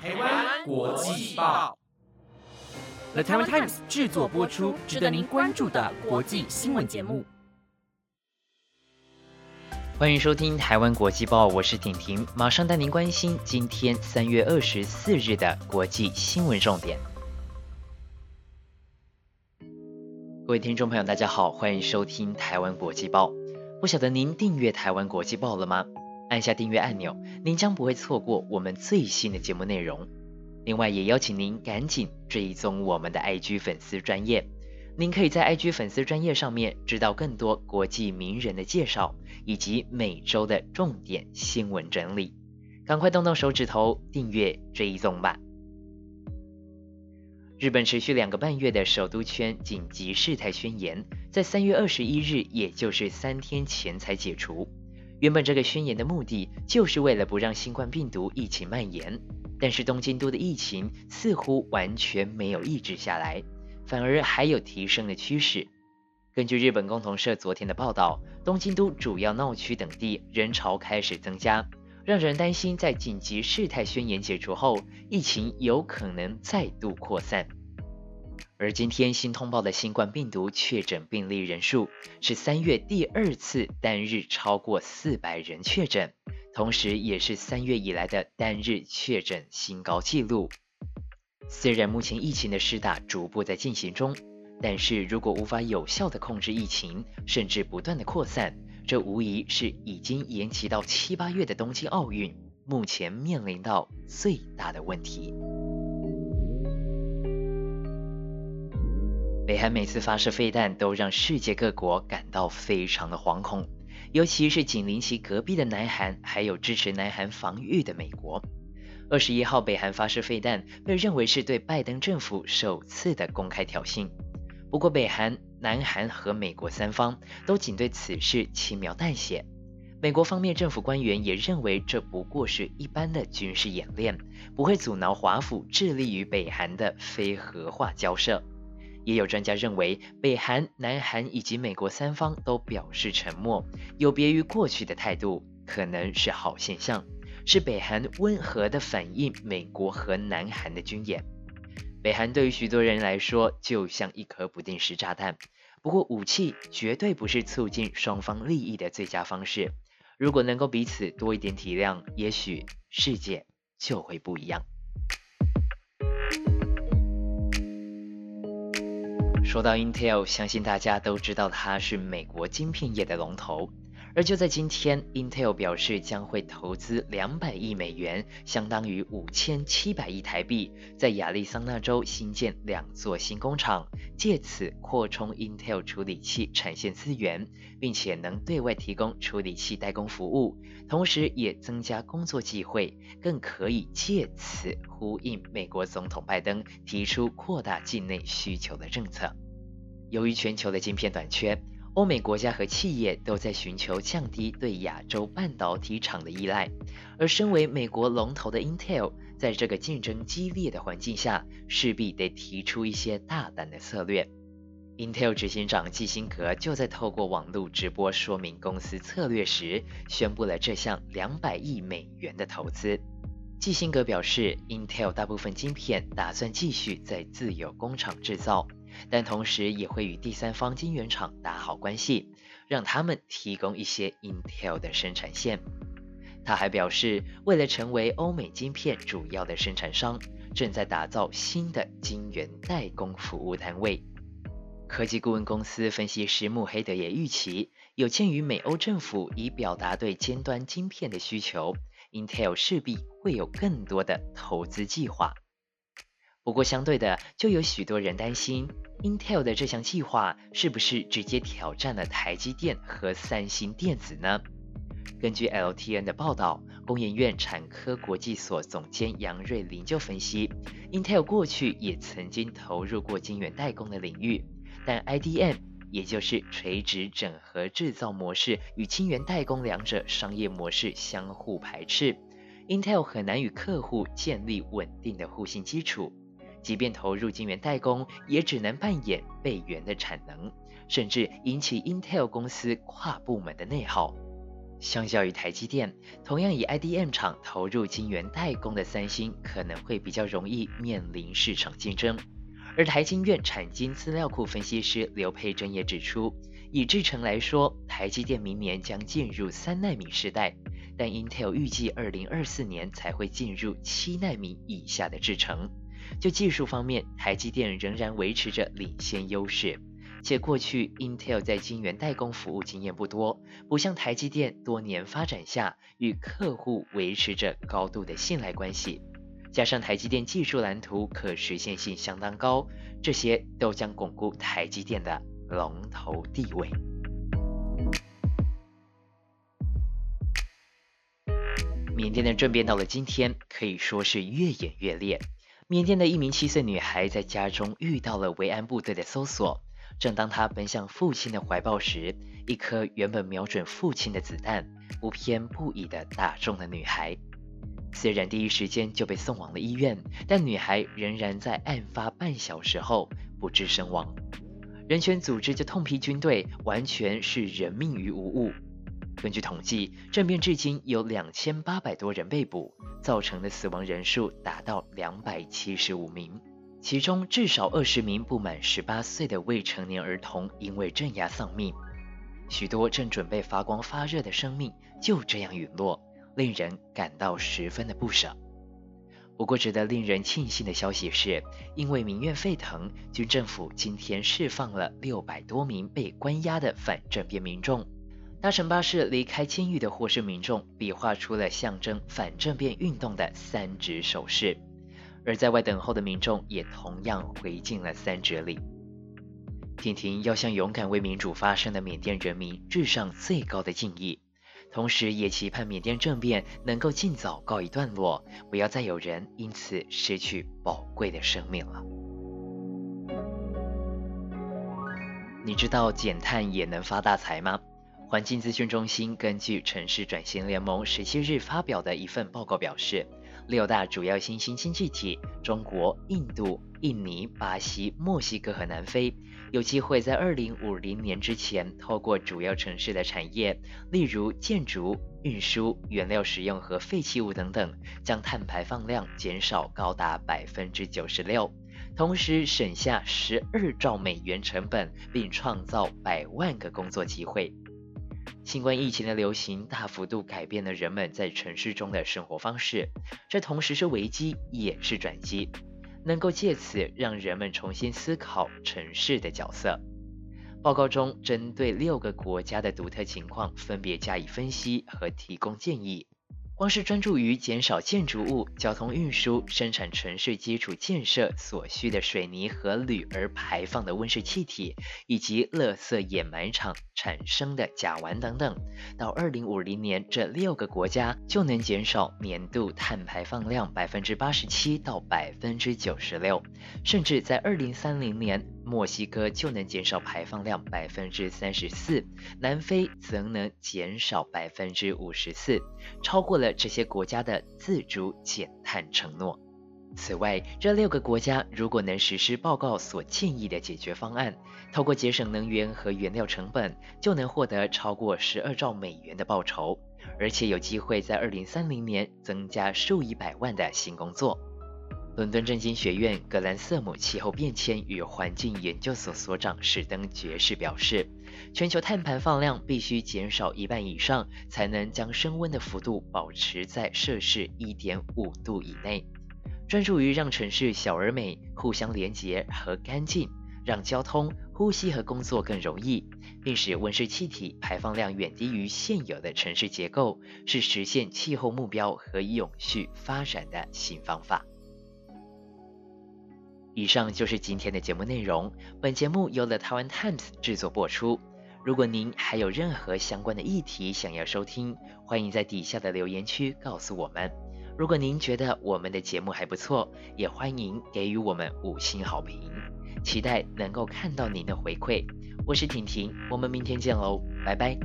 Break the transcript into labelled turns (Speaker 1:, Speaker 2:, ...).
Speaker 1: 台湾国际报
Speaker 2: ，The Taiwan Times 制作播出，值得您关注的国际新闻节目。
Speaker 3: 欢迎收听台湾国际报，我是婷婷，马上带您关心今天三月二十四日的国际新闻重点。各位听众朋友，大家好，欢迎收听台湾国际报。不晓得您订阅台湾国际报了吗？按下订阅按钮，您将不会错过我们最新的节目内容。另外，也邀请您赶紧追踪我们的 IG 粉丝专业。您可以在 IG 粉丝专业上面知道更多国际名人的介绍，以及每周的重点新闻整理。赶快动动手指头订阅追踪吧！日本持续两个半月的首都圈紧急事态宣言，在三月二十一日，也就是三天前才解除。原本这个宣言的目的就是为了不让新冠病毒疫情蔓延，但是东京都的疫情似乎完全没有抑制下来。反而还有提升的趋势。根据日本共同社昨天的报道，东京都主要闹区等地人潮开始增加，让人担心在紧急事态宣言解除后，疫情有可能再度扩散。而今天新通报的新冠病毒确诊病例人数是三月第二次单日超过四百人确诊，同时也是三月以来的单日确诊新高纪录。虽然目前疫情的施打逐步在进行中，但是如果无法有效的控制疫情，甚至不断的扩散，这无疑是已经延期到七八月的东京奥运目前面临到最大的问题。北韩每次发射飞弹都让世界各国感到非常的惶恐，尤其是紧邻其隔壁的南韩，还有支持南韩防御的美国。二十一号，北韩发射飞弹，被认为是对拜登政府首次的公开挑衅。不过，北韩、南韩和美国三方都仅对此事轻描淡写。美国方面政府官员也认为这不过是一般的军事演练，不会阻挠华府致力于北韩的非核化交涉。也有专家认为，北韩、南韩以及美国三方都表示沉默，有别于过去的态度，可能是好现象。是北韩温和的反应美国和南韩的军演。北韩对于许多人来说就像一颗不定时炸弹。不过武器绝对不是促进双方利益的最佳方式。如果能够彼此多一点体谅，也许世界就会不一样。说到 Intel，相信大家都知道它是美国晶片业的龙头。而就在今天，Intel 表示将会投资两百亿美元，相当于五千七百亿台币，在亚利桑那州新建两座新工厂，借此扩充 Intel 处理器产线资源，并且能对外提供处理器代工服务，同时也增加工作机会，更可以借此呼应美国总统拜登提出扩大境内需求的政策。由于全球的晶片短缺。欧美国家和企业都在寻求降低对亚洲半导体厂的依赖，而身为美国龙头的 Intel，在这个竞争激烈的环境下，势必得提出一些大胆的策略。Intel 执行长基辛格就在透过网络直播说明公司策略时，宣布了这项两百亿美元的投资。基辛格表示，Intel 大部分晶片打算继续在自有工厂制造。但同时也会与第三方晶圆厂打好关系，让他们提供一些 Intel 的生产线。他还表示，为了成为欧美晶片主要的生产商，正在打造新的晶圆代工服务单位。科技顾问公司分析师穆黑德也预期，有鉴于美欧政府已表达对尖端晶片的需求，Intel 势必会有更多的投资计划。不过，相对的，就有许多人担心，Intel 的这项计划是不是直接挑战了台积电和三星电子呢？根据 LTN 的报道，工研院产科国际所总监杨瑞林就分析，Intel 过去也曾经投入过晶圆代工的领域，但 IDM 也就是垂直整合制造模式与晶圆代工两者商业模式相互排斥，Intel 很难与客户建立稳定的互信基础。即便投入晶圆代工，也只能扮演备援的产能，甚至引起 Intel 公司跨部门的内耗。相较于台积电，同样以 IDM 厂投入晶圆代工的三星，可能会比较容易面临市场竞争。而台经院产经资料库分析师刘佩珍也指出，以制程来说，台积电明年将进入三纳米时代，但 Intel 预计二零二四年才会进入七纳米以下的制程。就技术方面，台积电仍然维持着领先优势。且过去 Intel 在晶圆代工服务经验不多，不像台积电多年发展下与客户维持着高度的信赖关系，加上台积电技术蓝图可实现性相当高，这些都将巩固台积电的龙头地位。缅甸的政变到了今天，可以说是越演越烈。缅甸的一名七岁女孩在家中遇到了维安部队的搜索。正当她奔向父亲的怀抱时，一颗原本瞄准父亲的子弹不偏不倚地打中了女孩。虽然第一时间就被送往了医院，但女孩仍然在案发半小时后不治身亡。人权组织就痛批军队完全是人命于无物。根据统计，政变至今有两千八百多人被捕，造成的死亡人数达到两百七十五名。其中至少二十名不满十八岁的未成年儿童因为镇压丧命，许多正准备发光发热的生命就这样陨落，令人感到十分的不舍。不过，值得令人庆幸的消息是，因为民怨沸腾，军政府今天释放了六百多名被关押的反政变民众。搭乘巴士离开监狱的获释民众，比划出了象征反政变运动的三指手势。而在外等候的民众也同样回敬了三指礼。婷婷要向勇敢为民主发声的缅甸人民致上最高的敬意，同时也期盼缅甸政变能够尽早告一段落，不要再有人因此失去宝贵的生命了。你知道减碳也能发大财吗？环境资讯中心根据城市转型联盟十七日发表的一份报告表示。六大主要新兴经济体——中国、印度、印尼、巴西、墨西哥和南非，有机会在二零五零年之前，透过主要城市的产业，例如建筑、运输、原料使用和废弃物等等，将碳排放量减少高达百分之九十六，同时省下十二兆美元成本，并创造百万个工作机会。新冠疫情的流行大幅度改变了人们在城市中的生活方式，这同时是危机，也是转机，能够借此让人们重新思考城市的角色。报告中针对六个国家的独特情况，分别加以分析和提供建议。光是专注于减少建筑物、交通运输、生产城市基础建设所需的水泥和铝而排放的温室气体，以及垃圾掩埋场产生的甲烷等等，到二零五零年，这六个国家就能减少年度碳排放量百分之八十七到百分之九十六，甚至在二零三零年。墨西哥就能减少排放量百分之三十四，南非则能减少百分之五十四，超过了这些国家的自主减碳承诺。此外，这六个国家如果能实施报告所建议的解决方案，透过节省能源和原料成本，就能获得超过十二兆美元的报酬，而且有机会在二零三零年增加数以百万的新工作。伦敦政经学院格兰瑟姆气候变迁与环境研究所所长史登爵士表示，全球碳排放量必须减少一半以上，才能将升温的幅度保持在摄氏一点五度以内。专注于让城市小而美、互相连结和干净，让交通、呼吸和工作更容易，并使温室气体排放量远低于现有的城市结构，是实现气候目标和永续发展的新方法。以上就是今天的节目内容。本节目由 The Taiwan Times 制作播出。如果您还有任何相关的议题想要收听，欢迎在底下的留言区告诉我们。如果您觉得我们的节目还不错，也欢迎给予我们五星好评。期待能够看到您的回馈。我是婷婷，我们明天见喽，拜拜。